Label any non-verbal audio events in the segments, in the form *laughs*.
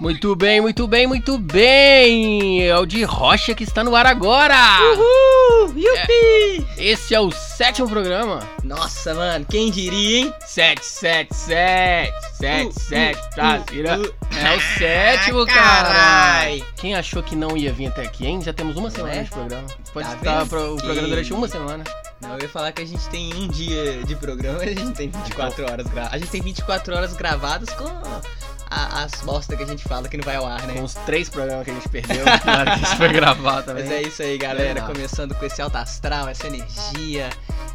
Muito bem, muito bem, muito bem! É o de Rocha que está no ar agora! Uhul! Yupi! Esse é o sétimo programa. Nossa, mano, quem diria, hein? 777 77 tá, uh, vira. uh. É o sétimo, Ah, cara! carai. Quem achou que não ia vir até aqui, hein? Já temos uma semana é? de programa. Pode Tá estar pro- o programa durante uma semana. Não, eu ia falar que a gente tem um dia de programa e a gente tem 24 horas gravadas. A gente tem 24 horas gravadas com a- as bosta que a gente fala que não vai ao ar, né? Com os três programas que a gente perdeu *laughs* hora que isso foi gravado também. Mas é isso aí, galera. Começando com esse alto astral, essa energia,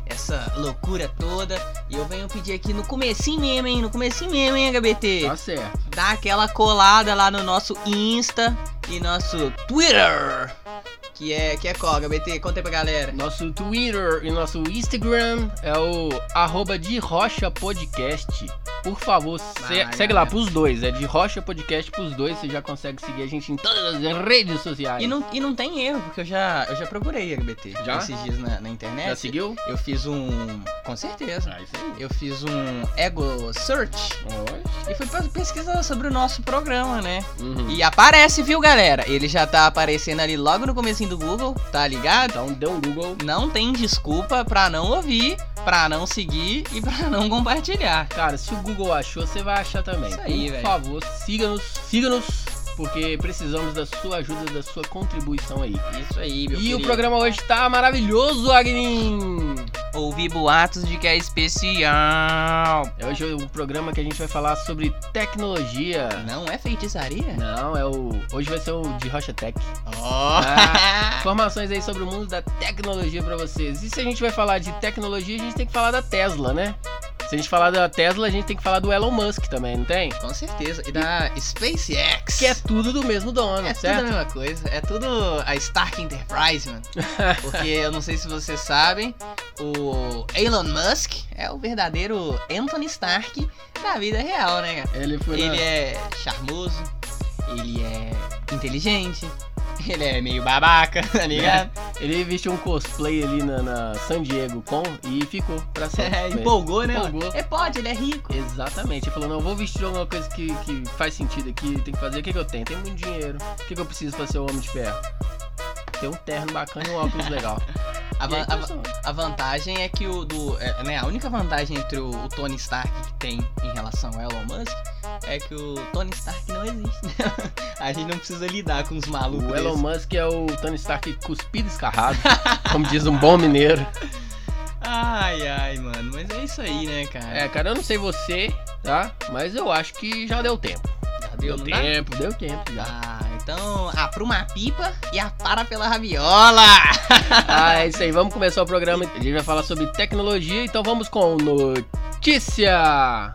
essa loucura toda. E eu venho pedir aqui no comecinho mesmo, hein? No comecinho mesmo, hein, HBT? Tá certo. Dá aquela colada lá no nosso Insta e nosso Twitter. Que é, que é qual, HBT? Conta aí pra galera. Nosso Twitter e nosso Instagram é o arroba de Rocha Podcast. Por favor, se- Vai, segue lá galera. pros dois. É de Rocha Podcast pros dois. Você já consegue seguir a gente em todas as redes sociais. E não, e não tem erro, porque eu já, eu já procurei HBT Já? esses dias na, na internet. Já seguiu? Eu fiz um. Com certeza. Ah, isso aí. Eu fiz um ego search Oi. e fui pe- pesquisar sobre o nosso programa, né? Uhum. E aparece, viu, galera? Ele já tá aparecendo ali logo no comecinho do Google, tá ligado? Então dê um Google. Não tem desculpa pra não ouvir, pra não seguir e pra *laughs* não compartilhar. Cara, se o Google achou, você vai achar também. Isso aí, Por velho. favor, siga-nos. Siga-nos. Porque precisamos da sua ajuda, da sua contribuição aí. Isso aí, meu E querido. o programa hoje tá maravilhoso, Agnin! Ouvi boatos de que é especial. É Hoje é o programa que a gente vai falar sobre tecnologia. Não é feitiçaria? Não, é o. Hoje vai ser o de Rocha Tech. Ó. Ah, *laughs* Informações aí sobre o mundo da tecnologia pra vocês. E se a gente vai falar de tecnologia, a gente tem que falar da Tesla, né? Se a gente falar da Tesla, a gente tem que falar do Elon Musk também, não tem? Com certeza. E da SpaceX. Que é tudo do mesmo dono, É tudo a certo? mesma coisa. É tudo a Stark Enterprise, mano. *laughs* Porque eu não sei se vocês sabem, o Elon Musk é o verdadeiro Anthony Stark da vida real, né, cara? Ele foi na- Ele é charmoso, ele é inteligente, ele é meio babaca, *laughs* tá ligado? Ele vestiu um cosplay ali na, na San Diego com e ficou pra sempre. É, com ele. empolgou, né? Empolgou. É, pode, ele é rico. Exatamente. Ele falou, não, vou vestir alguma coisa que, que faz sentido aqui, tem que fazer. O que, que eu tenho? Tenho muito dinheiro. O que, que eu preciso pra ser o Homem de Ferro? Ter um terno bacana e um óculos legal. *laughs* A, van- a- a vantagem é que o do. é, né, a única vantagem entre o, o Tony Stark que tem em relação ao Elon Musk é que o Tony Stark não existe. *laughs* a gente não precisa lidar com os malucos. O Elon desse. Musk é o Tony Stark cuspido escarrado, *laughs* como diz um bom mineiro. Ai, ai, mano. Mas é isso aí, né, cara? É, cara, eu não sei você, tá? Mas eu acho que já deu tempo. Já Deu dá? tempo, deu tempo já. Ah, então apruma a pipa e apara pela raviola. *laughs* Ah, é isso aí. Vamos começar o programa. A gente vai falar sobre tecnologia, então vamos com notícia.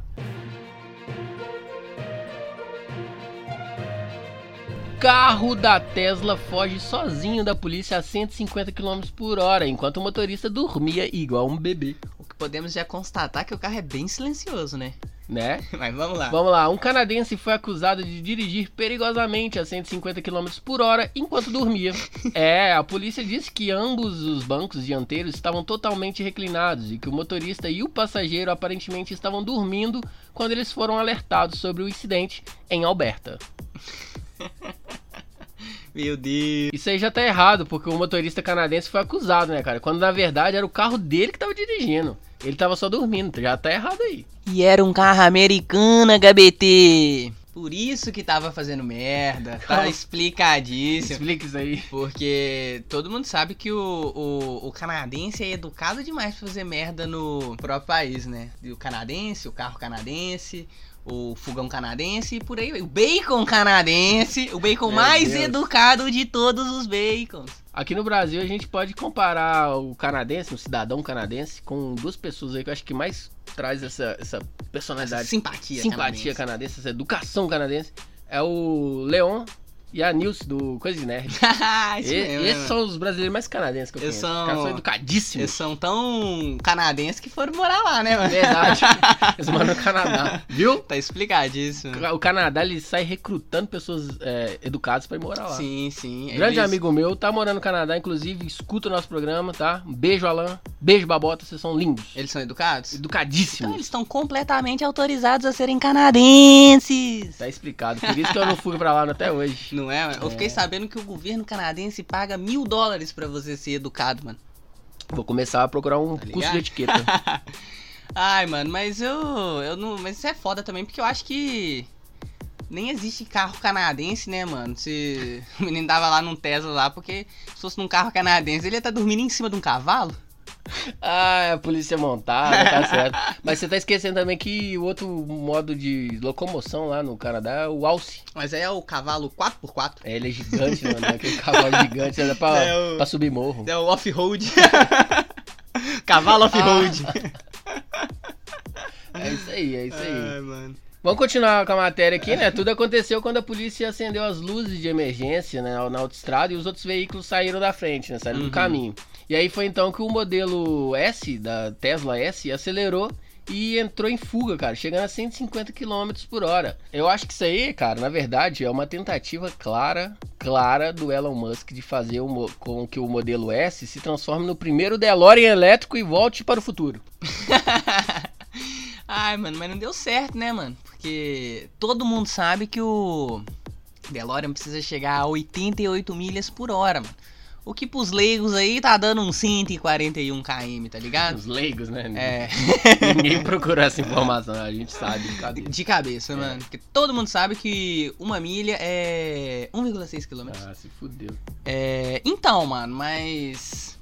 Carro da Tesla foge sozinho da polícia a 150 km por hora, enquanto o motorista dormia igual um bebê, o que podemos já constatar é que o carro é bem silencioso, né? né? *laughs* Mas vamos lá. Vamos lá, um canadense foi acusado de dirigir perigosamente a 150 km por hora enquanto dormia. *laughs* É, a polícia disse que ambos os bancos dianteiros estavam totalmente reclinados e que o motorista e o passageiro aparentemente estavam dormindo quando eles foram alertados sobre o incidente em Alberta. *laughs* Meu Deus. Isso aí já tá errado, porque o motorista canadense foi acusado, né, cara? Quando na verdade era o carro dele que tava dirigindo. Ele tava só dormindo, já tá errado aí. E era um carro americano, HBT. Por isso que tava fazendo merda. *laughs* Tá explicadíssimo. Explica isso aí. Porque todo mundo sabe que o, o, o canadense é educado demais pra fazer merda no próprio país, né? E o canadense, o carro canadense, o fogão canadense e por aí. O bacon canadense, o bacon Meu mais Deus. educado de todos os bacons. Aqui no Brasil a gente pode comparar o canadense, um cidadão canadense, com duas pessoas aí que eu acho que mais traz essa, essa personalidade, Simpatia, simpatia canadense. essa educação canadense. É o Leon e a Nilce, do Coisa de Nerd. *laughs* E- mesmo, esses né, são os brasileiros mais canadenses que eu Eles conheço. são- Os caras são Eles educadíssimos. são tão canadenses que foram morar lá, né, mano? Verdade. *laughs* Eles moram no Canadá. Viu? Tá explicadíssimo. O Canadá, ele sai recrutando pessoas é, educadas pra ir morar lá. Sim, sim. Grande Eles- amigo meu, tá morando no Canadá, inclusive, escuta o nosso programa, tá? Um beijo, Alan. Beijo, Babota, vocês são lindos. Eles são educados? Então Educadíssimos. eles estão completamente autorizados a serem canadenses. Tá explicado. Por isso que eu não fui pra lá até hoje. *laughs* Não é, mano? Eu É. fiquei sabendo que o governo canadense paga mil dólares pra você ser educado, mano. Vou começar a procurar um Tá curso de etiqueta. *laughs* Ai, mano, mas eu, eu não. Mas isso é foda também, porque eu acho que. Nem existe carro canadense, né, mano? Se *laughs* o menino tava lá num Tesla lá, porque se fosse num carro canadense, ele ia estar dormindo em cima de um cavalo. *laughs* Ah, é a polícia montada, tá certo. Mas você tá esquecendo também que o outro modo de locomoção lá no Canadá é o alce. Mas aí é o cavalo 4x4. É, ele é gigante, mano. Aquele cavalo *laughs* gigante, é pra, É o- pra subir morro. É o off-road. *laughs* cavalo off-road. É isso aí, é isso aí. Ai, mano. Vamos continuar com a matéria aqui, né? Tudo aconteceu quando a polícia acendeu as luzes de emergência né, na autoestrada e os outros veículos saíram da frente, né? Saíram Uhum. do caminho. E aí foi então que o modelo S, da Tesla S, acelerou e entrou em fuga, cara, chegando a 150 km por hora. Eu acho que isso aí, cara, na verdade, é uma tentativa clara, clara do Elon Musk de fazer com que o modelo S se transforme no primeiro DeLorean elétrico e volte para o futuro. *laughs* Ai, mano, mas não deu certo, né, mano? Porque todo mundo sabe que o DeLorean precisa chegar a 88 milhas por hora, mano. O que pros leigos aí tá dando uns 141 km, tá ligado? Os leigos, né? É, *laughs* Ninguém procurou essa informação, a gente sabe. Cadê? de cabeça, mano. Porque todo mundo sabe que uma milha é 1,6 km. Ah, se fudeu. É, então, mano, mas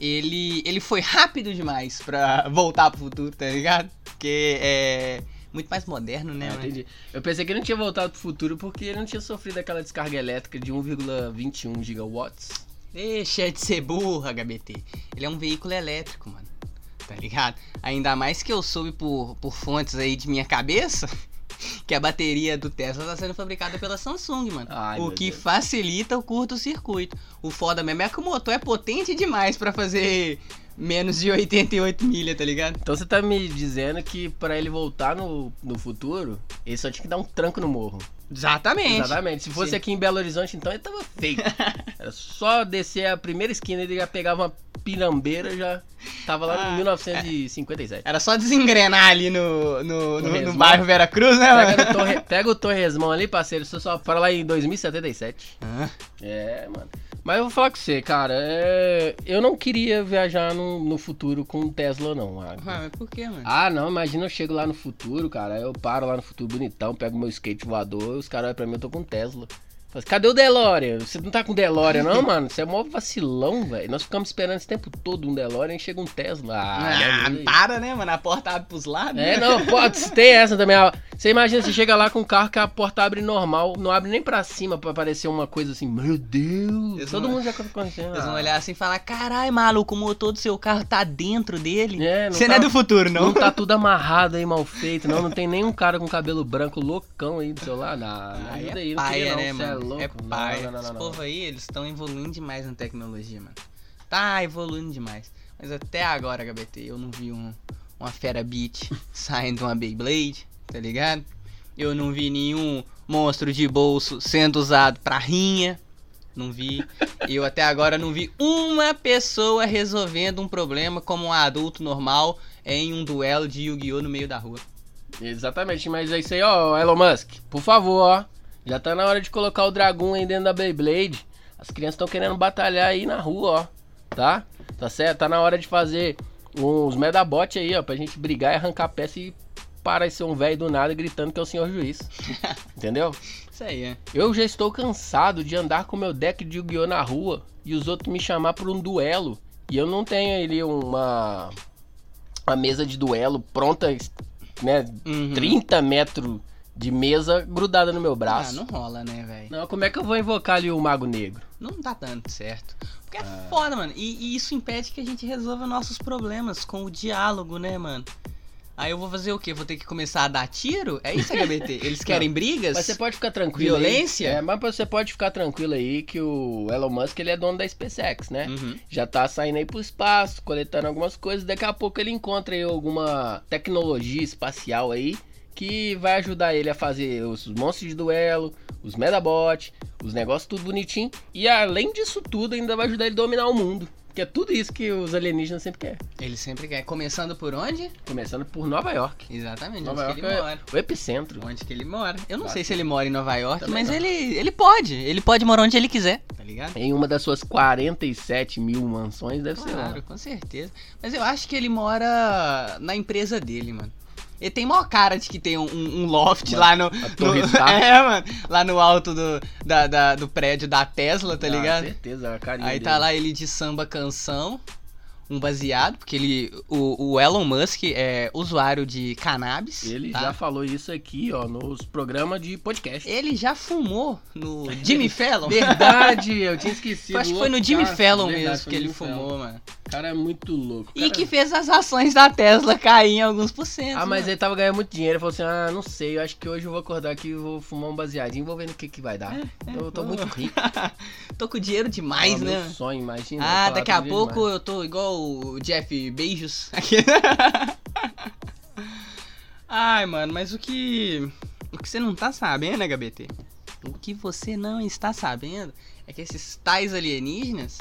ele ele foi rápido demais pra *laughs* voltar pro futuro, tá ligado? Porque é muito mais moderno, né, Ah, entendi. Eu pensei que ele não tinha voltado pro futuro porque ele não tinha sofrido aquela descarga elétrica de 1,21 gigawatts. Deixa de ser burra, HBT. Ele é um veículo elétrico, mano. Tá ligado? Ainda mais que eu soube por, por fontes aí de minha cabeça *laughs* que a bateria do Tesla tá sendo fabricada pela Samsung, mano. Ai, o que Deus. facilita o curto-circuito. O foda mesmo é que o motor é potente demais pra fazer menos de 88 milha, tá ligado? Então você tá me dizendo que pra ele voltar no, no futuro, ele só tinha que dar um tranco no morro. Exatamente. Exatamente. Se fosse Sim. aqui em Belo Horizonte, então ele tava feito. *laughs* Era só descer a primeira esquina, ele já pegava uma pirambeira, já tava lá Ah, em 1957. Era só desengrenar ali no, no, no, no bairro Vera Cruz, né, Pega, mano? o torre, pega o Torresmão ali, parceiro, você só para lá em 2077. Ah, É, mano. Mas eu vou falar com você, cara. é, Eu não queria viajar no, no futuro com Tesla, não. Ah, mas por que, mano? Ah, não, imagina eu chego lá no futuro, cara. Eu paro lá no futuro bonitão, pego meu skate voador, os caras olham pra mim, eu tô com Tesla. Assim, Cadê o DeLorean? Você não tá com DeLorean, não, mano? Você é mó vacilão, velho. Nós ficamos esperando esse tempo todo um DeLorean e chega um Tesla. Ah, Ah, para, né, mano? A porta abre pros lados. é, não, pode ter essa também. Ah, Você imagina, você chega lá com um carro que a porta abre normal, não abre nem pra cima pra aparecer uma coisa assim, meu Deus. Eles Todo vão- mundo já conhece. Eles vão olhar assim e falar: carai, maluco, o motor do seu carro tá dentro dele. É, Você tá- não é do futuro, Não não. tá tudo amarrado aí, mal feito, não. Não tem nenhum cara com cabelo branco loucão aí do seu lado. Não, não Aí é aí, não paia, não. né, Cê mano? É, louco. É paia. Não, não, não, Esse povo aí, eles estão evoluindo demais na tecnologia, mano. Tá evoluindo demais. Mas até agora, HBT, eu não vi um, uma Fera Beat *laughs* saindo de uma Beyblade, tá ligado? Eu não vi nenhum monstro de bolso sendo usado pra rinha. Não vi. Eu até agora não vi uma pessoa resolvendo um problema como um adulto normal em um duelo de Yu-Gi-Oh! no meio da rua. Exatamente, mas é isso aí, ó, Elon Musk. Por favor, ó. Já tá na hora de colocar o Dragon aí dentro da Beyblade. As crianças estão querendo batalhar aí na rua, ó. Tá? Tá certo? Tá na hora de fazer uns medabot aí, ó, pra gente brigar e arrancar a peça e parecer um velho do nada gritando que é o senhor juiz. *laughs* Entendeu? Isso aí, é. Eu já estou cansado de andar com meu deck de Yu-Gi-Oh! na rua e os outros me chamar por um duelo. E eu não tenho ali uma, uma mesa de duelo pronta, né? Uhum. 30 metros de mesa grudada no meu Ah, braço. não rola, né, velho? não. como é que eu vou invocar ali o Mago Negro? Não tá dando certo. Porque é foda, mano. E, e isso impede que a gente resolva nossos problemas com o diálogo, né, mano? Aí eu vou fazer o quê? Vou ter que começar a dar tiro? É isso, HBT? *laughs* Eles querem brigas? Mas você pode ficar tranquilo. aí. Violência? É, mas você pode ficar tranquilo aí que o Elon Musk ele é dono da SpaceX, né? Uhum. Já tá saindo aí pro espaço, coletando algumas coisas. Daqui a pouco ele encontra aí alguma tecnologia espacial aí que vai ajudar ele a fazer os monstros de duelo, os Medabot, os negócios tudo bonitinho. E além disso tudo, ainda vai ajudar ele a dominar o mundo. Que é tudo isso que os alienígenas sempre querem. Ele sempre quer. Começando por onde? Começando por Nova York. Exatamente, Nova onde que York ele é mora. o epicentro. Onde que ele mora. Eu não Claro. sei se ele mora em Nova York, Também mas não. ele, ele pode. Ele pode morar onde ele quiser, tá ligado? Em uma das suas 47 mil mansões, deve ser lá. Claro, com certeza. Mas eu acho que ele mora na empresa dele, mano. Ele tem maior cara de que tem um, um loft Uma- lá no. no-. *laughs* É, mano. Lá no alto do, da, da- do prédio da Tesla, tá Ah, ligado? certeza, a carinha Aí dele. tá lá ele de samba canção, um baseado, porque ele. O, o Elon Musk é usuário de cannabis. Ele tá? já falou isso aqui, ó, nos programas de podcast. Ele já fumou no Jimmy *laughs* Fallon. Verdade, eu tinha esquecido. Eu acho que foi no Jimmy loucaço, Fallon verdade, mesmo que ele Fallon. fumou, mano. O cara é muito louco. E cara- que fez as ações da Tesla cair em alguns por cento. Ah, mas mano. ele tava ganhando muito dinheiro. Ele falou assim: Ah, não sei, eu acho que hoje eu vou acordar aqui e vou fumar um baseadinho, vou ver no que que vai dar. eu tô muito *laughs* rico. Tô com dinheiro demais, é o né? meu sonho, imagina. Ah, daqui a pouco demais. eu tô igual Jeff Beijos. *laughs* Ai, mano, mas o que. O que você não tá sabendo, né, HBT? O que você não está sabendo é que esses tais alienígenas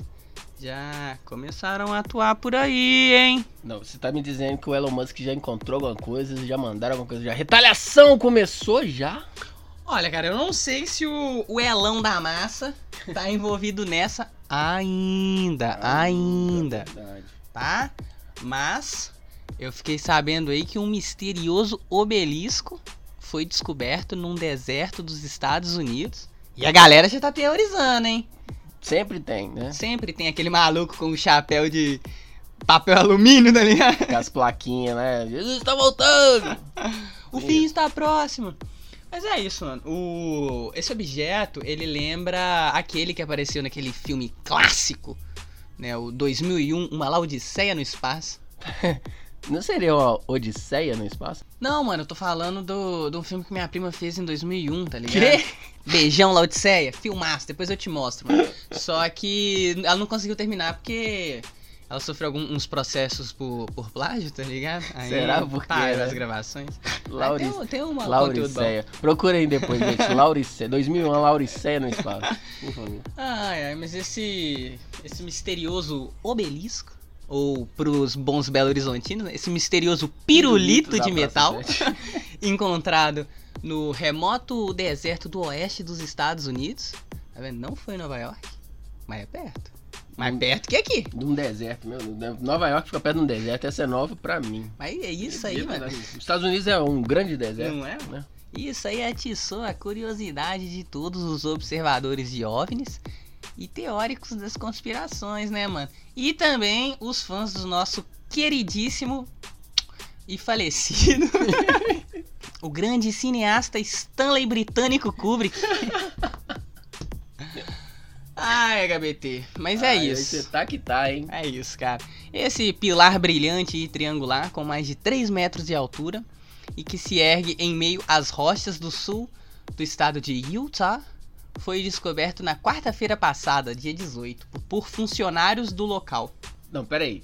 já começaram a atuar por aí, hein? Não, você tá me dizendo que o Elon Musk já encontrou alguma coisa, já mandaram alguma coisa, já. Retaliação começou já? Olha, cara, eu não sei se o, o Elão da Massa tá envolvido nessa ainda, ainda. Verdade. tá? Mas eu fiquei sabendo aí que um misterioso obelisco foi descoberto num deserto dos Estados Unidos. E a galera já tá teorizando, hein? Sempre tem, né? Sempre tem aquele maluco com um chapéu de papel alumínio, tá ligado? Com as plaquinhas, né? Jesus está voltando! *laughs* O fim está próximo. Mas é isso, mano. O... Esse objeto, ele lembra aquele que apareceu naquele filme clássico, né? O 2001, Uma Laodiceia no Espaço. *laughs* Não seria uma Odisseia no espaço? Não, mano, eu tô falando do, de um filme que minha prima fez em 2001, tá ligado? Quê? Beijão, Laodiceia. Filmaço, depois eu te mostro, mano. Só que ela não conseguiu terminar porque ela sofreu alguns processos por, por plágio, tá ligado? Aí Será por quê, parou né? as gravações. Laurice- Mas Tem, tem uma. Lauriceia. Procura aí depois, gente. *laughs* Lauriceia. 2001, Lauriceia no espaço. Por favor. Ai, ai, mas esse, esse misterioso obelisco, ou pros bons Belo Horizontinos, né, esse misterioso pirulito, da de metal, *laughs* encontrado no remoto deserto do oeste dos Estados Unidos. Tá vendo? Não foi em Nova York, mas é perto. Mais perto que aqui. De um deserto, meu. Nova York fica perto de um deserto. Essa é nova pra mim. Mas é isso aí, mano. Os Estados Unidos é um grande deserto. Não é? né? Isso aí atiçou a curiosidade de todos os observadores de OVNIs e teóricos das conspirações, né, mano? E também os fãs do nosso queridíssimo e falecido *laughs* o grande cineasta Stanley Britânico Kubrick. *laughs* Ai, HBT, mas é Ah, aí isso. Você tá que tá, hein? É isso, cara. Esse pilar brilhante e triangular com mais de 3 metros de altura e que se ergue em meio às rochas do sul do estado de Utah foi descoberto na quarta-feira passada, dia 18, por- por funcionários do local. Não, peraí.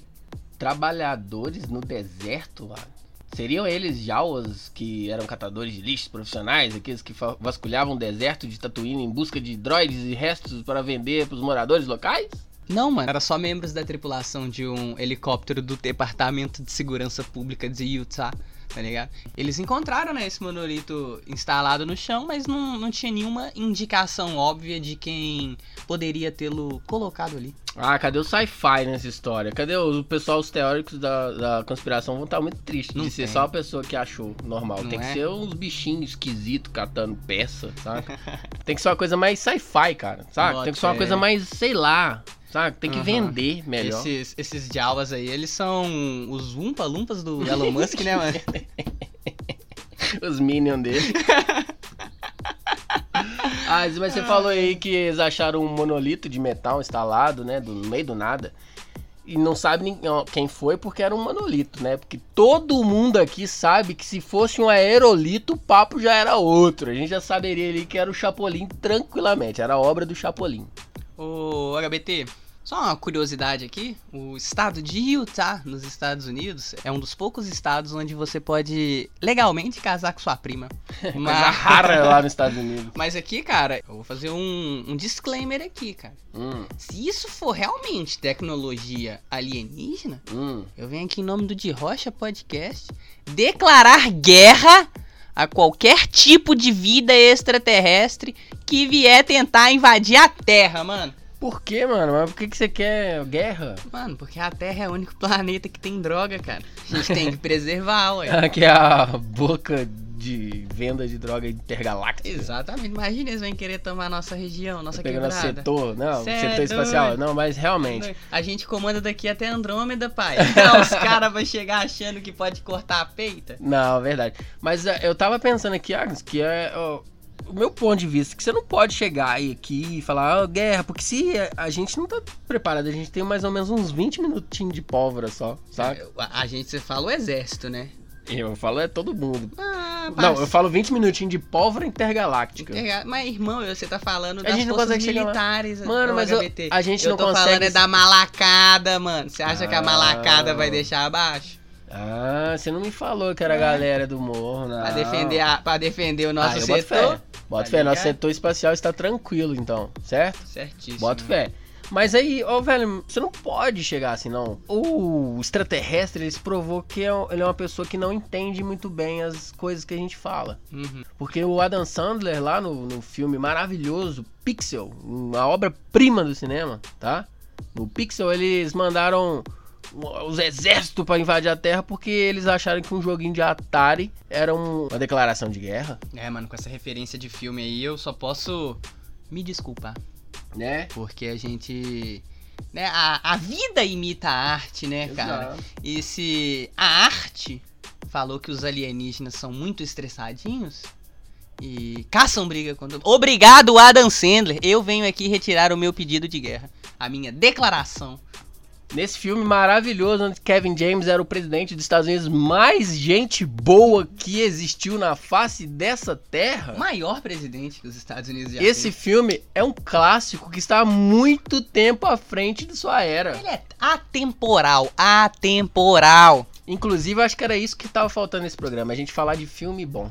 Trabalhadores no deserto, mano? Seriam eles já os que eram catadores de lixos profissionais, aqueles que vasculhavam o deserto de Tatooine em busca de droids e restos para vender pros moradores locais? Não, mano. Era só membros da tripulação de um helicóptero do Departamento de Segurança Pública de Utah, tá ligado? Eles encontraram, né, esse monolito instalado no chão, mas não, não tinha nenhuma indicação óbvia de quem poderia tê-lo colocado ali. Ah, cadê o sci-fi nessa história? Cadê o, pessoal, os teóricos da, da conspiração vão estar muito tristes Não de ser tem. só a pessoa que achou normal. Não tem é? que ser uns bichinhos esquisitos catando peça, saca? tem que ser uma coisa mais sci-fi, cara, saca? Bota Tem que ser uma fé. coisa mais, sei lá, saca? Tem que Aham. vender melhor. Esses, esses Jawas aí, eles são os Umpa-Lumpas do Elon Musk, né, mano? *laughs* Os minions dele. *laughs* ah, mas você falou aí que eles acharam um monolito de metal instalado, né? Do, no meio do nada. e não sabe nem- quem foi porque era um monolito, né? Porque todo mundo aqui sabe que se fosse um aerolito, o papo já era outro. A gente já saberia ali que era o Chapolin tranquilamente, era a obra do Chapolin. Ô, HBT, só uma curiosidade aqui: o estado de Utah, nos Estados Unidos, é um dos poucos estados onde você pode legalmente casar com sua prima. *laughs* Coisa rara lá nos *laughs* Estados Unidos. Mas aqui, cara, eu vou fazer um, um disclaimer aqui, cara. Hum, Se isso for realmente tecnologia alienígena, hum. eu venho aqui em nome do De Rocha Podcast declarar guerra a qualquer tipo de vida extraterrestre que vier tentar invadir a Terra, mano. Por que, mano? Mas por que, que você quer guerra? Mano, porque a Terra é o único *laughs* planeta que tem droga, cara. A gente tem que preservar, ué. *laughs* Aqui é a boca de venda de droga intergaláctica. Exatamente. Imagina eles vêm querer tomar nossa região, nossa pegando quebrada. setor, não, Cê é setor espacial. doido. Não, mas realmente. A gente comanda daqui até Andrômeda, pai. Os caras vão chegar achando que pode cortar a peita. Não, verdade. Mas é, eu tava pensando aqui, Agnes, que é o meu ponto de vista, que você não pode chegar aí aqui e falar, ó, guerra, porque se a, a gente não tá preparado, a gente tem mais ou menos uns 20 minutinhos de pólvora só, saca? A, a gente, você fala o exército, né? Eu falo é todo mundo. Ah, Não, eu falo 20 minutinhos de pólvora intergaláctica. Interga- Mas, irmão, você tá falando A das gente não forças militares. Mano, mas eu- a gente eu não tô consegue- falando é da malacada, mano. Você acha que a Ah. malacada vai deixar abaixo? Ah, você não me falou que era a É. galera do morro, não. Pra defender, a, pra defender o nosso ah, eu boto setor? fé. Bota Tá fé, nosso setor espacial está tranquilo, então, certo? Certíssimo. Boto fé. Mas aí, ó, velho, você não pode chegar assim, não. O extraterrestre, ele se provou que é ele é uma pessoa que não entende muito bem as coisas que a gente fala. Uhum. Porque o Adam Sandler, lá no, no filme maravilhoso, Pixel, uma obra-prima do cinema, tá? No Pixel, eles mandaram os exércitos pra invadir a Terra porque eles acharam que um joguinho de Atari era um- uma declaração de guerra, É, mano, com essa referência de filme aí, eu só posso me desculpar. Né? Porque a gente. Né, a, a vida imita a arte, né, cara? Exato. E se a arte falou que os alienígenas são muito estressadinhos e caçam briga quando. Obrigado, Adam Sandler! Eu venho aqui retirar o meu pedido de guerra. A minha declaração. Nesse filme maravilhoso, onde Kevin James era o presidente dos Estados Unidos mais gente boa que existiu na face dessa terra. O maior presidente que os Estados Unidos já Esse filme é um clássico que está há muito tempo à frente de sua era. Ele é atemporal. Atemporal. Inclusive, acho que era isso que tava faltando nesse programa, a gente falar de filme bom.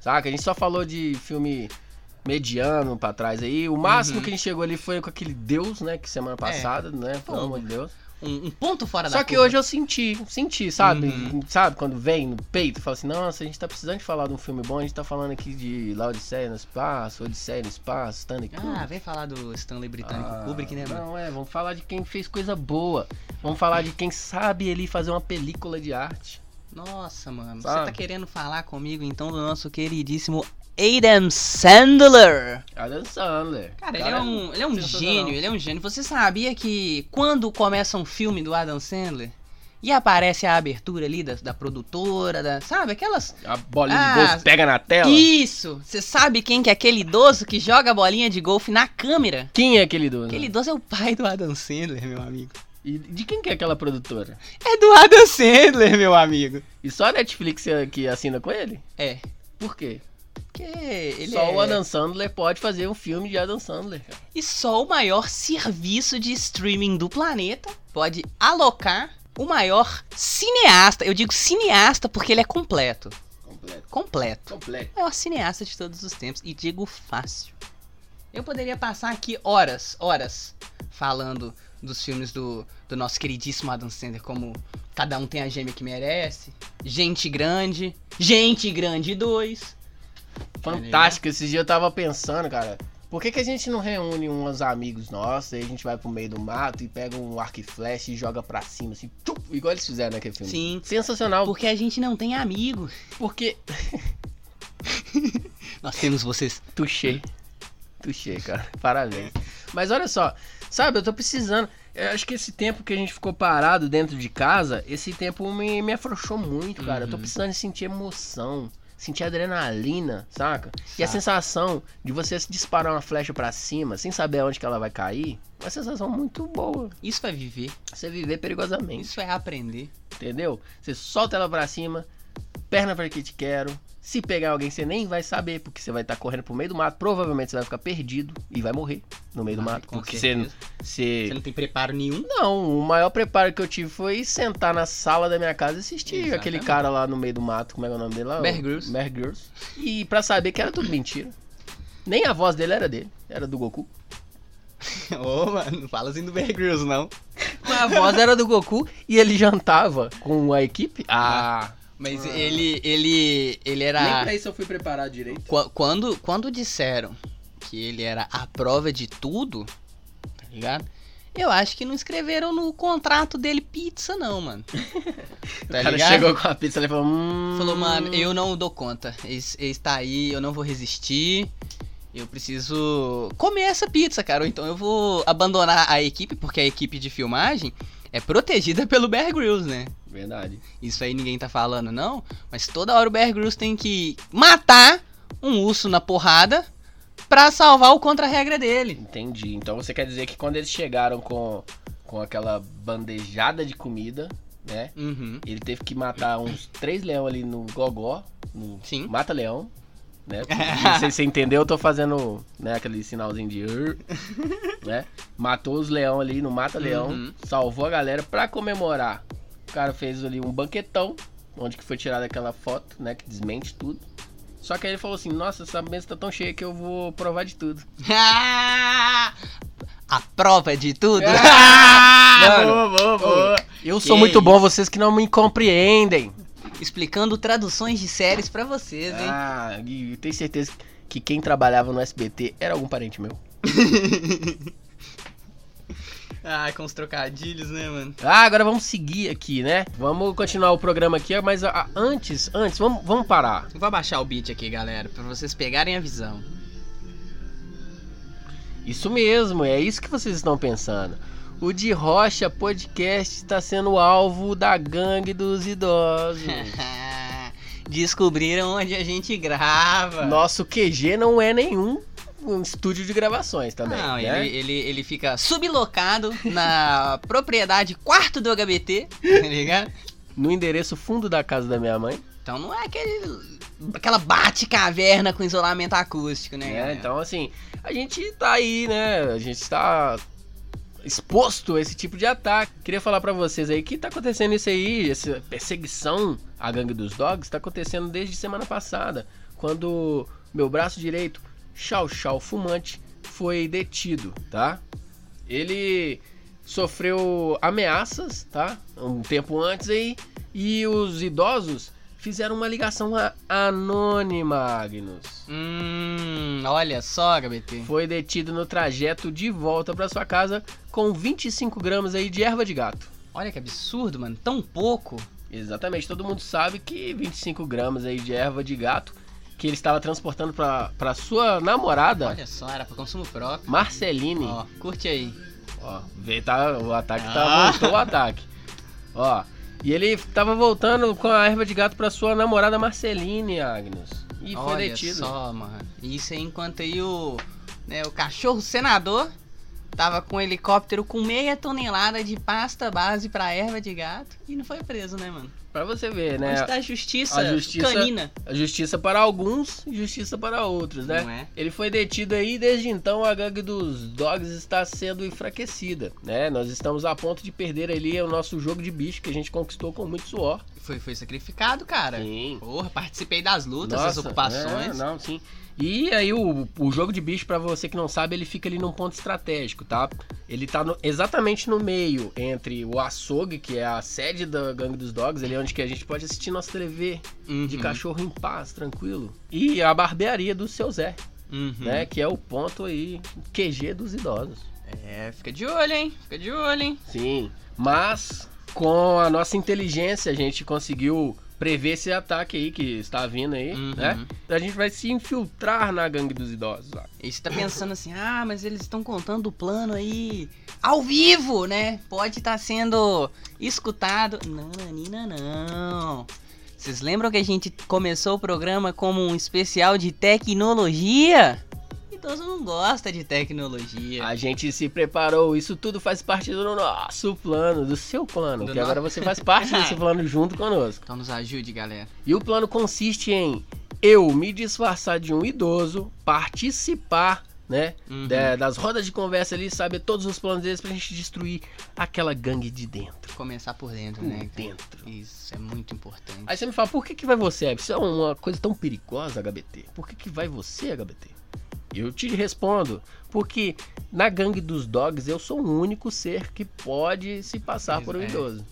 Saca? A gente só falou de filme mediano pra trás aí. O máximo Uhum. que a gente chegou ali foi com aquele Deus, né? Que semana passada, né? Pelo amor de Deus. Um, um ponto fora da Só que curva. hoje eu senti, senti, sabe? Uhum. Sabe, quando vem no peito, fala assim, nossa, a gente tá precisando de falar de um filme bom, a gente tá falando aqui de Laodiceia no espaço, Odisseia no espaço, Stanley Kubrick. Ah, vem falar do Stanley Britânico Ah, Kubrick, né, mano? Não, é, vamos falar de quem fez coisa boa. Vamos falar de quem sabe ele fazer uma película de arte. Nossa, mano. Você Sabe? tá querendo falar comigo então do nosso queridíssimo Adam Sandler? Adam Sandler. Cara, ele é um, ele é um gênio, ele é um gênio. Você sabia que quando começa um filme do Adam Sandler e aparece a abertura ali da, da produtora, da, sabe? Aquelas. A bolinha Ah, de golfe pega na tela. Isso! Você sabe quem que é aquele idoso que joga a bolinha de golfe na câmera? Quem é aquele dono? Aquele idoso é o pai do Adam Sandler, meu amigo. E de quem que é aquela produtora? É do Adam Sandler, meu amigo. E só a Netflix é que assina com ele? É. Por quê? Porque ele só é... o Adam Sandler pode fazer um filme de Adam Sandler. cara. E só o maior serviço de streaming do planeta pode alocar o maior cineasta. Eu digo cineasta porque ele é completo. Completo. Completo. Completo. O maior cineasta de todos os tempos. E digo fácil. Eu poderia passar aqui horas, horas, falando dos filmes do, do nosso queridíssimo Adam Sandler, como Cada Um Tem a Gêmea que Merece, Gente Grande, Gente Grande 2. Fantástico. Esses dias eu tava pensando, cara. Por que, que a gente não reúne uns amigos nossos, aí a gente vai pro meio do mato e pega um arco e flecha e joga pra cima, assim, tchup, igual eles fizeram naquele filme. Sim. Sensacional, Porque a gente não tem amigo. porque... *laughs* Nós temos vocês. Tuxê. Tuxê, cara. Parabéns. Mas olha só, sabe, eu tô precisando. Eu acho que esse tempo que a gente ficou parado dentro de casa, esse tempo me, me afrouxou muito, cara. Eu tô Uhum. precisando de sentir emoção. Sentir adrenalina, saca? E a sensação de você disparar uma flecha pra cima, sem saber onde que ela vai cair, é uma sensação muito boa. Isso vai viver. Você viver perigosamente, Isso é aprender. entendeu? Você solta ela pra cima, perna pra que te quero. Se pegar alguém, você nem vai saber, porque você vai estar correndo pro meio do mato. Provavelmente você vai ficar perdido e vai morrer no meio do Vai, mato. Porque você, você Você não tem preparo nenhum. Não, o maior preparo que eu tive foi sentar na sala da minha casa e assistir Exatamente. aquele cara lá no meio do mato, como é, é o nome dele lá? Bear Grylls. Bear Grylls. E pra saber que era tudo mentira. Nem a voz dele era dele, era do Goku. *laughs* Ô, mano, não fala assim do Bear Grylls, não. Mas a voz era do Goku e ele jantava com a equipe. Ah, Mas ele, ele, ele era... isso eu fui preparado direito. Qu- Quando, quando disseram que ele era a prova de tudo, tá ligado? Eu acho que não escreveram no contrato dele pizza, não, mano. *laughs* O Tá cara ligado? chegou com a pizza e falou: hum, Falou, mano, eu não dou conta. Está aí, eu não vou resistir. Eu preciso comer essa pizza, cara. Ou então eu vou abandonar a equipe, porque a equipe de filmagem é protegida *laughs* pelo Bear Grylls, né? Verdade. Isso aí ninguém tá falando, não. Mas toda hora o Bear Grylls tem que matar um urso na porrada pra salvar o contra-regra dele. Entendi. Então você quer dizer que quando eles chegaram com, com aquela bandejada de comida, né? Uhum. Ele teve que matar uns três leão ali no gogó. No Sim. Mata-leão. Né? *laughs* Não sei se você entendeu, eu tô fazendo né, aquele sinalzinho de. Né? Matou os leão ali no Mata-Leão. Uhum. Salvou a galera pra comemorar. O cara fez ali um banquetão. Onde que foi tirada aquela foto, né? Que desmente tudo. Só que aí ele falou assim: Nossa, essa mesa tá tão cheia que eu vou provar de tudo. *laughs* a prova de tudo. *laughs* Mano, boa, boa, boa. Eu sou muito bom, vocês que não me compreendem. Explicando traduções de séries pra vocês, hein? Ah, eu tenho certeza que quem trabalhava no SBT era algum parente meu. *laughs* Ah, com os trocadilhos, né, mano? Ah, agora vamos seguir aqui, né? Vamos continuar o programa aqui, mas ah, antes, antes, vamos, vamos parar. Vou abaixar o beat aqui, galera, pra vocês pegarem a visão. Isso mesmo, é isso que vocês estão pensando. O de Rocha Podcast está sendo alvo da gangue dos idosos. *laughs* Descobriram onde a gente grava. Nosso QG não é nenhum um estúdio de gravações também. Não, né? ele, ele, ele fica sublocado na *laughs* propriedade quarto do HBT, tá ligado? No endereço fundo da casa da minha mãe. Então não é aquele, aquela bate-caverna com isolamento acústico, né? galera? Então, assim, a gente tá aí, né? A gente está exposto a esse tipo de ataque. Queria falar pra vocês aí que tá acontecendo isso aí, essa perseguição à gangue dos dogs, tá acontecendo desde semana passada, quando meu braço direito, Chau Chau Fumante, foi detido, tá? Ele sofreu ameaças, tá? Um tempo antes aí, e os idosos fizeram uma ligação anônima, Agnus Hum, olha só, HBT. foi detido no trajeto de volta para sua casa com 25 gramas aí de erva de gato. Olha que absurdo, mano. Tão pouco. Exatamente, todo mundo sabe que 25 gramas aí de erva de gato que ele estava transportando para sua namorada, Olha só, era pra consumo próprio. Marceline. Ó, curte aí. Ó, vê, tá, o ataque Ah. tá, voltou o ataque. Ó, e ele tava voltando com a erva de gato para sua namorada Marceline, Agnes. E foi Olha detido. só, mano. Isso aí enquanto aí o, né, o cachorro senador tava com um helicóptero com meia tonelada de pasta base pra erva de gato e não foi preso, né, mano? Pra você ver, né? Onde tá a justiça, a justiça- canina? A justiça para alguns, justiça para outros, né? É? Ele foi detido aí e desde então a gangue dos dogs está sendo enfraquecida, né? Nós estamos a ponto de perder ali o nosso jogo de bicho que a gente conquistou com muito suor. Foi, foi sacrificado, cara. Sim. Porra, participei das lutas, das Nossa, ocupações. é, não, sim. E aí o, o jogo de bicho, pra você que não sabe, ele fica ali num ponto estratégico, tá? Ele tá no- exatamente no meio entre o açougue, que é a sede da gangue dos dogs, ali onde que a gente pode assistir nossa TV de Uhum, cachorro em paz, tranquilo. E a barbearia do seu Zé, uhum. né? Que é o ponto aí, QG dos idosos. É, fica de olho, hein? Fica de olho, hein? Sim, mas com a nossa inteligência a gente conseguiu prever esse ataque aí que está vindo aí, Uhum. né? A gente vai se infiltrar na gangue dos idosos. ó. E você tá pensando assim, ah, mas eles estão contando o plano aí ao vivo, né? Pode estar sendo escutado. Não, Nanina, não. Vocês lembram que a gente começou o programa como um especial de tecnologia? Idoso não gosta de tecnologia. A gente se preparou, isso tudo faz parte do nosso plano, do seu plano, Do que no- agora você faz parte desse *laughs* plano junto conosco. Então nos ajude, galera. E o plano consiste em eu me disfarçar de um idoso, participar, né, Uhum. da- das rodas de conversa ali, saber todos os planos deles pra gente destruir aquela gangue de dentro. Começar por dentro, Por né? dentro. Isso é muito importante. Aí você me fala, por que, que vai você? Isso é uma coisa tão perigosa, HBT. Por que, que vai você, HBT? Eu te respondo, porque na gangue dos dogs eu sou o único ser que pode se passar por um É. idoso.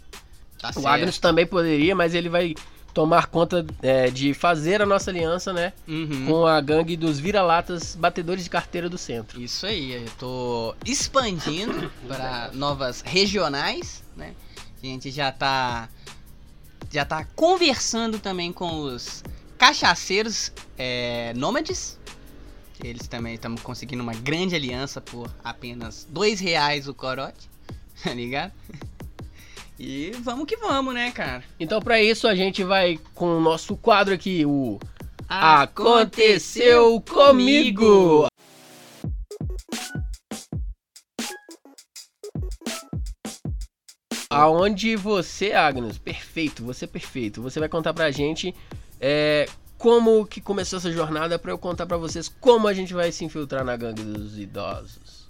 Tá O Agnes também poderia, mas ele vai tomar conta é, de fazer a nossa aliança, né? Uhum. Com a gangue dos vira-latas batedores de carteira do centro. Isso aí, eu tô expandindo *coughs* para novas regionais, né? A gente já tá já tá conversando também com os cachaceiros é, nômades. Eles também estamos conseguindo uma grande aliança por apenas dois reais o corote, *laughs* tá ligado? E vamos que vamos, né, cara? Então, pra isso, a gente vai com o nosso quadro aqui, o Aconteceu Comigo! Aonde você, Agnes, perfeito, você é perfeito. Você vai contar pra gente é, como que começou essa jornada pra eu contar pra vocês como a gente vai se infiltrar na gangue dos idosos.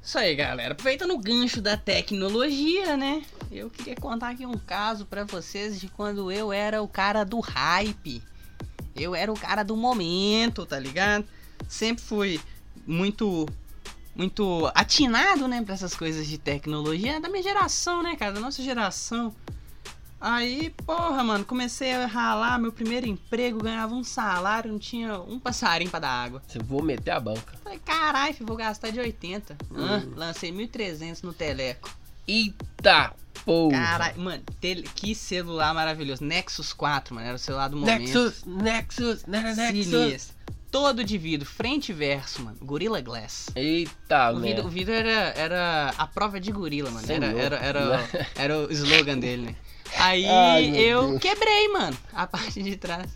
Isso aí, galera. Aproveitando o gancho da tecnologia, né? Eu queria contar aqui um caso pra vocês de quando eu era o cara do hype. Eu era o cara do momento, tá ligado? Sempre fui muito muito atinado, né, pra essas coisas de tecnologia É da minha geração, né, cara, da nossa geração. Aí, porra, mano, comecei a ralar meu primeiro emprego, ganhava um salário, não tinha um passarinho pra dar água. Você vou meter a banca. Falei, caralho, vou gastar de 80. Ah, Hum. lancei 1.300 no Teleco. Eita porra! Caralho, mano, tele- que celular maravilhoso. Nexus 4, mano, era o celular do momento. Nexus, Nexus, né, Nexus. Sinistro. Todo de vidro, frente e verso, mano. Gorilla Glass. Eita, o, vidro, merda. o vidro era, era a prova de gorila, mano. Era, Senhor. era, era, *laughs* era o slogan dele, né? Aí Ai, eu Deus. quebrei, mano, a parte de trás.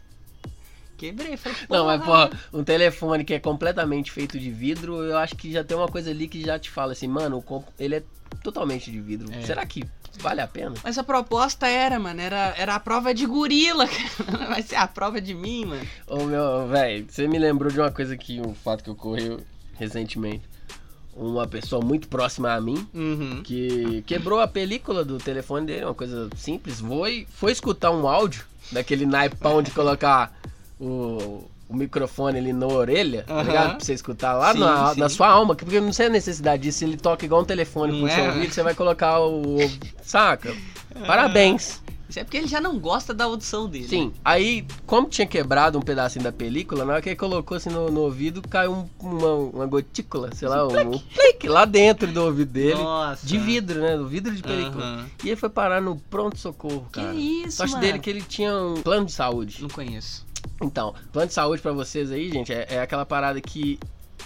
Quebrei, falei, Não, mas porra. um telefone que é completamente feito de vidro, eu acho que já tem uma coisa ali que já te fala assim, mano, o comp- ele é totalmente de vidro. É. Será que vale a pena? Mas a proposta era, mano, era, era a prova de gorila, *laughs* cara. Vai ser a prova de mim, mano. Ô meu, velho, você me lembrou de uma coisa que, um fato que ocorreu recentemente. Uma pessoa muito próxima a mim, Uhum. que quebrou a película do telefone dele, uma coisa simples, foi, foi escutar um áudio daquele naipão de colocar o, o microfone ali na orelha, tá Aham. ligado? Pra você escutar lá Sim, na, sim. na sua alma, porque não sei a necessidade disso, ele toca igual um telefone Não pro seu é? ouvido, você vai colocar o... saca? *laughs* Parabéns. Isso é porque ele já não gosta da audição dele. Sim, aí, como tinha quebrado um pedacinho da película, na hora que ele colocou assim no, no ouvido, caiu um- uma, uma gotícula, sei lá, um, um plique lá dentro do ouvido dele. Nossa. De vidro, né? Do vidro de película. Aham. E ele foi parar no pronto-socorro, Que cara. isso, Sorte mano? dele que ele tinha um plano de saúde. Não conheço. Então, plano de saúde pra vocês aí, gente, é, é aquela parada que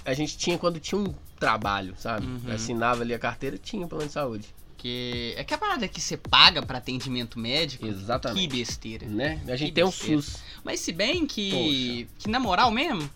a gente tinha quando tinha um trabalho, sabe? Uhum. Assinava ali a carteira, tinha um plano de saúde. Que é que a parada que você paga pra atendimento médico. Que Exatamente. besteira. Né? A gente Que tem um besteira. SUS. Mas se bem que. Que na moral mesmo,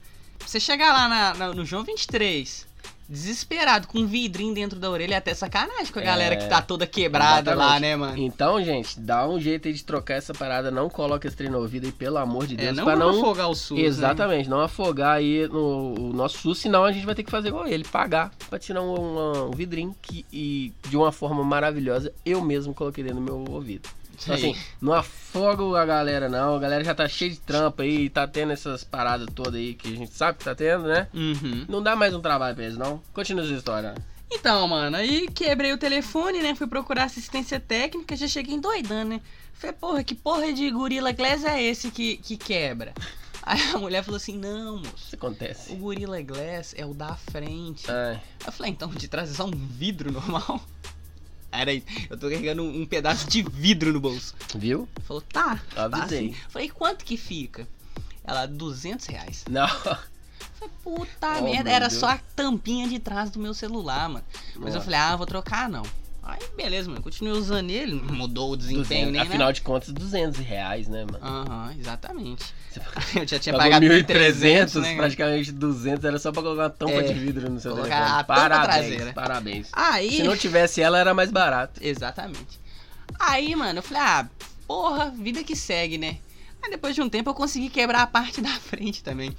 você chegar lá na- na- no João 23, desesperado, com um vidrinho dentro da orelha, é até sacanagem com a É, galera que tá toda quebrada lá, exatamente. né, mano? Então, gente, dá um jeito aí de trocar essa parada. Não coloca esse trem no ouvido aí, pelo amor de É, Deus. não pra não afogar o SUS. né? Exatamente, não afogar aí no o nosso SUS, senão a gente vai ter que fazer igual ele, pagar pra tirar um, uma- um vidrinho que, e de uma forma maravilhosa eu mesmo coloquei dentro do meu ouvido. Então, assim, não afoga a galera não, a galera já tá cheia de trampa aí, tá tendo essas paradas todas aí que a gente sabe que tá tendo, né? Uhum. Não dá mais um trabalho pra eles não. Continua essa história. Então, mano, aí quebrei o telefone, né? Fui procurar assistência técnica, já cheguei endoidando, né? Falei, porra, que porra de Gorilla Glass é esse que, que quebra? *laughs* Aí a mulher falou assim, não, moço. Isso acontece. O Gorilla Glass é o da frente. Ai, Eu falei, então, de trás é só um vidro normal? Era isso. Eu tô carregando um, um pedaço de vidro no bolso. viu? Falou, tá, tá Avisei. assim. Falei, quanto que fica? Ela, 200 reais. Não. Falei, puta Oh, merda, era Deus. só a tampinha de trás do meu celular, mano. Mas eu Nossa. falei, ah, vou trocar não. Aí, beleza, mano. Continuei usando ele, não mudou o desempenho 200, nem afinal nada. de contas, 200 reais, né, mano? Aham, exatamente. Você *laughs* Eu já tinha pagou pagado 1.300, 1.300, né? praticamente 200, era só pra colocar uma tampa É, de vidro no seu telefone. parabéns, parabéns. Aí... Se não tivesse ela, era mais barato. Exatamente. Aí, mano, eu falei, ah, porra, vida que segue, né? Aí depois de um tempo eu consegui quebrar a parte *laughs* da frente também.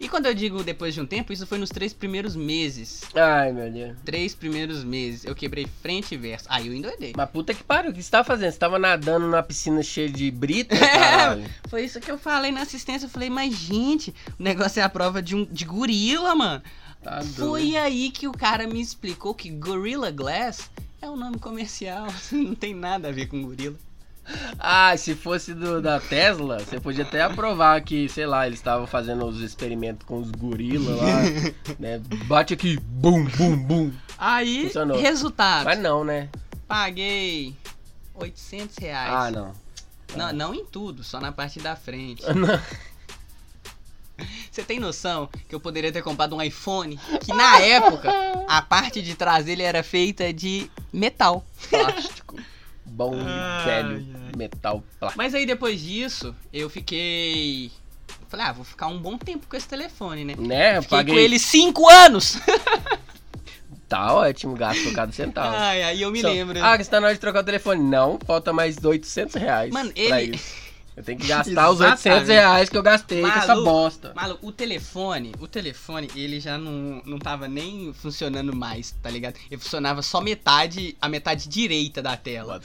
E quando eu digo depois de um tempo, isso foi nos três primeiros meses. Ai, meu Deus. Três primeiros meses. Eu quebrei frente e verso. Aí eu endoidei. Mas puta que pariu, o que você tava fazendo? Você tava nadando numa piscina cheia de brita? *laughs* É. Foi isso que eu falei na assistência. Eu falei, mas gente, o negócio é a prova de, um, de gorila, mano. Tá doido. Foi aí que o cara me explicou que Gorilla Glass é um nome comercial. *laughs* Não tem nada a ver com gorila. Ah, se fosse do, da Tesla, você podia até aprovar que, sei lá, eles estavam fazendo os experimentos com os gorilas lá, *laughs* né? Bate aqui, bum, bum, bum. Aí, Funcionou. resultado. Mas não, né? Paguei 800 reais. Ah, não. Não, não em tudo, só na parte da frente. *laughs* Não. Você tem noção que eu poderia ter comprado um iPhone que na época a parte de trás dele era feita de metal. Plástico. *laughs* Bom, Ai, velho, ai. metal plástico. Mas aí depois disso, eu fiquei. Falei, ah, vou ficar um bom tempo com esse telefone, né? Né? Fiquei Paguei. com ele 5 anos! *laughs* Tá ótimo, gasto cada centavo. Ai, aí eu me Só- lembro. Ah, que está na hora de trocar o telefone. Não, falta mais 800 reais. Mano, pra ele- isso. Eu tenho que *laughs* gastar os 800 Exatamente. reais que eu gastei com essa bosta. Maluco, o telefone, o telefone, ele já não, não tava nem funcionando mais, tá ligado? Ele funcionava só metade, a metade direita da tela.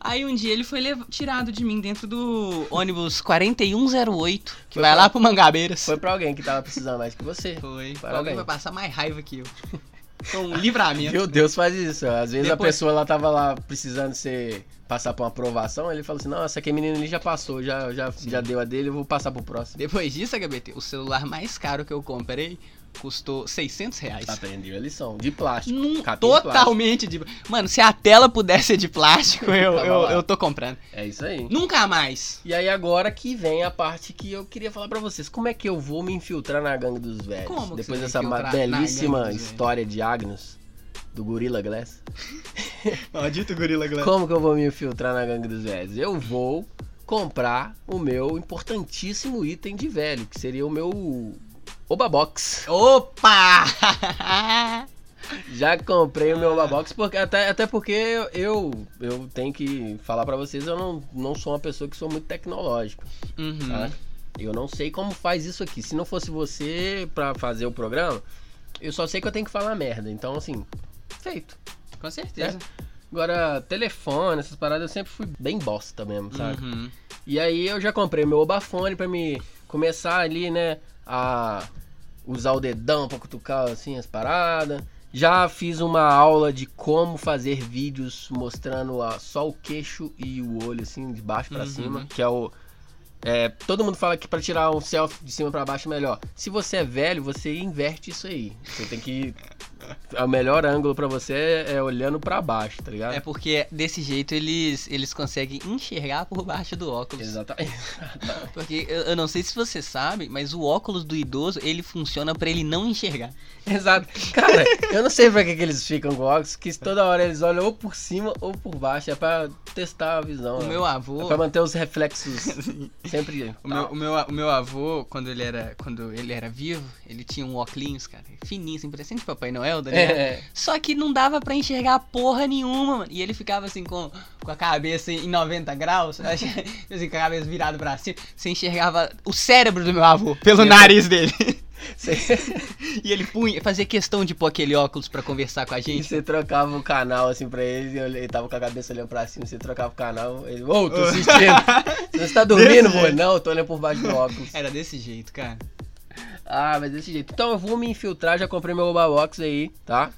Aí um dia ele foi tirado de mim dentro do ônibus 4108, que Foi vai pra- lá pro Mangabeiras. Foi pra alguém que tava precisando mais que você. Foi. Parabéns. Alguém vai passar mais raiva que eu. *laughs* Foi um livramento. Meu Deus faz isso. Às vezes Depois- a pessoa ela tava lá precisando ser passar por uma aprovação, ele falou assim: "Não, essa aqui a menina ali já passou, já já, já deu a dele, eu vou passar pro próximo". Depois disso, HBT, o celular mais caro que eu comprei custou 600 reais. Aprendeu a lição de plástico. Num- capinha de plástico. totalmente. Mano, se a tela pudesse ser de plástico, *laughs* eu, eu, eu tô comprando. É isso aí. Nunca mais. E aí agora que vem a parte que eu queria falar pra vocês. Como é que eu vou me infiltrar na gangue dos velhos? Como que Depois dessa belíssima história de Agnus, do Gorilla Glass. *laughs* Maldito Gorila Glass. Como que eu vou me infiltrar na gangue dos velhos? Eu vou comprar o meu importantíssimo item de velho, que seria o meu Oba Box. Opa! *laughs* Já comprei o meu Oba Box, porque, até, até porque eu, eu tenho que falar pra vocês, eu não, não sou uma pessoa que sou muito tecnológico. uhum. tá? Eu não sei como faz isso aqui. Se não fosse você pra fazer o programa, eu só sei que eu tenho que falar merda. Então, assim, feito. Com certeza. Agora, telefone, essas paradas, eu sempre fui bem bosta mesmo, sabe? Uhum. E aí eu já comprei meu Obafone pra me começar ali, né, a usar o dedão pra cutucar, assim, as paradas. Já fiz uma aula de como fazer vídeos mostrando a- só o queixo e o olho, assim, de baixo pra Uhum. cima, que é o... é, todo mundo fala que pra tirar um selfie de cima pra baixo é melhor. Se você é velho, você inverte isso aí. Você tem que... *laughs* O melhor ângulo pra você é, é olhando pra baixo, tá ligado? É porque desse jeito eles, eles conseguem enxergar por baixo do óculos. Exatamente. *laughs* Porque eu, eu não sei se você sabe, mas o óculos do idoso ele funciona pra ele não enxergar. Exato. Cara, eu não sei pra que, que eles ficam com óculos, que toda hora eles olham ou por cima ou por baixo. É pra testar a visão. O né? meu avô. É pra manter os reflexos *laughs* sempre. O meu, o, meu, o meu avô, quando ele era quando ele era vivo, ele tinha um óculos, cara, fininho, assim, parecendo Papai Noel, tá ligado? É, Só que não dava pra enxergar porra nenhuma, mano. E ele ficava assim com, com a cabeça em 90 graus, *laughs* assim, com a cabeça virada pra cima. Você enxergava o cérebro do meu avô pelo nariz dele. *laughs* E ele punha, fazia questão de pôr aquele óculos pra conversar com a e gente. você trocava o canal assim pra ele, e ele tava com a cabeça olhando pra cima, você trocava o canal, ele, ô, tô *laughs* assistindo. você tá dormindo, jeito. Não, eu tô olhando por baixo do óculos. Era desse jeito, cara. Ah, mas desse jeito. Então eu vou me infiltrar, já comprei meu Oba Box aí, tá?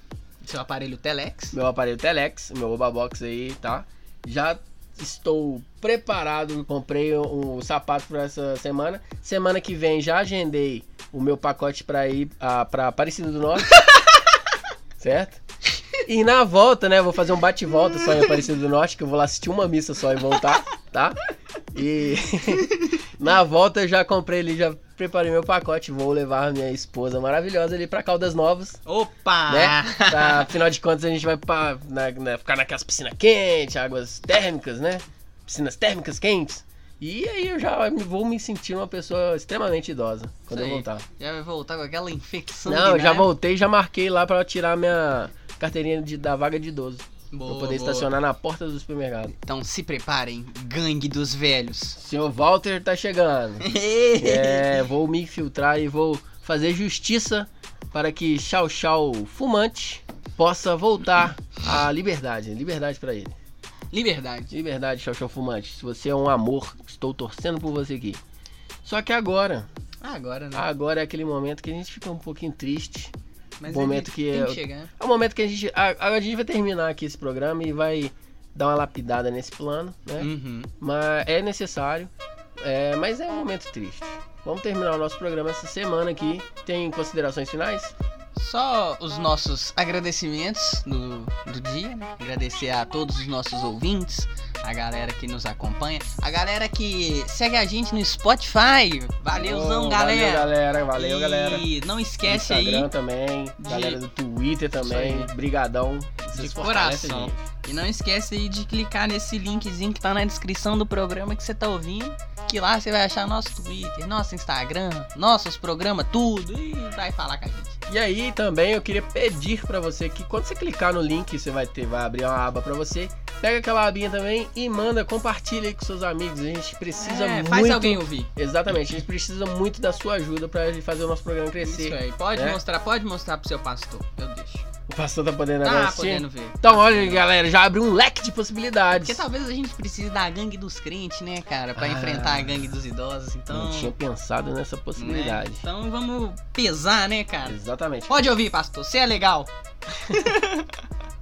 Seu aparelho Telex. meu aparelho Telex, meu Oba Box aí, tá? Já estou preparado, comprei um, um sapato para essa semana. Semana que vem já agendei o meu pacote para ir ah, para Aparecida do Norte. *laughs* certo? E na volta, né, vou fazer um bate-volta só em Aparecida do Norte, que eu vou lá assistir uma missa só e voltar, tá? E *laughs* na volta eu já comprei ali, já preparei meu pacote, vou levar minha esposa maravilhosa ali pra Caldas Novas, Opa! né? Pra, afinal de contas, a gente vai pra, na- na- ficar naquelas piscinas quentes, águas térmicas, né? Piscinas térmicas quentes. E aí eu já vou me sentir uma pessoa extremamente idosa quando Isso eu aí. voltar. Já vai voltar com aquela infecção. Não, eu já voltei já marquei lá pra tirar minha carteirinha de, da vaga de idoso. Boa, pra poder boa. estacionar na porta do supermercado. Então se preparem, gangue dos velhos. Senhor Walter tá chegando. *laughs* É, vou me infiltrar e vou fazer justiça para que Chau Chau Fumante possa voltar à liberdade. Liberdade pra ele. Liberdade. Liberdade, Chau Chau Fumante. Se você é um amor, estou torcendo por você aqui. Só que agora, agora, né? agora é aquele momento que a gente fica um pouquinho triste. Mas momento ele que tem é- que chegar. né? É o momento que a gente. A, a gente vai terminar aqui esse programa e vai dar uma lapidada nesse plano, né? Uhum. Mas é necessário. É, mas é um momento triste. Vamos terminar o nosso programa essa semana aqui. Tem considerações finais? Só os nossos agradecimentos do, do dia, né? Agradecer a todos os nossos ouvintes, a galera que nos acompanha, a galera que segue a gente no Spotify. Valeuzão, Oh, galera. Valeu, galera. Valeu, e galera. não esquece Instagram aí também. de- Galera do Twitter também. Brigadão. de Vocês coração. E não esquece aí de clicar nesse linkzinho que tá na descrição do programa que você tá ouvindo. Que lá você vai achar nosso Twitter, nosso Instagram, nossos programas, tudo. E vai falar com a gente. E aí também eu queria pedir pra você que quando você clicar no link, você vai ter, vai abrir uma aba pra você. Pega aquela abinha também e manda, compartilha aí com seus amigos. A gente precisa É, muito. faz alguém ouvir. Exatamente, a gente precisa muito da sua ajuda pra fazer o nosso programa crescer. Isso aí. Pode né? mostrar, pode mostrar pro seu pastor. Eu deixo. O pastor tá podendo Tá assistir? podendo ver. Então, olha, galera, já abriu um leque de possibilidades. Porque talvez a gente precise da gangue dos crentes, né, cara? Pra Ah. enfrentar a gangue dos idosos. Então. Não tinha pensado nessa né? possibilidade. Então vamos pesar, né, cara? Exatamente. Pode ouvir, pastor. Você é legal. *laughs*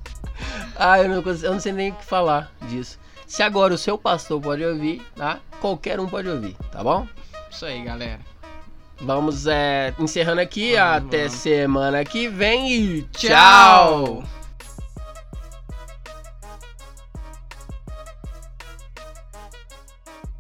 Ah, eu não, consigo- eu não sei nem o que falar disso. Se agora o seu pastor pode ouvir, tá? Qualquer um pode ouvir, tá bom? Isso aí, galera. Vamos é, encerrando aqui. Vamos, até vamos. semana que vem e tchau. Tchau.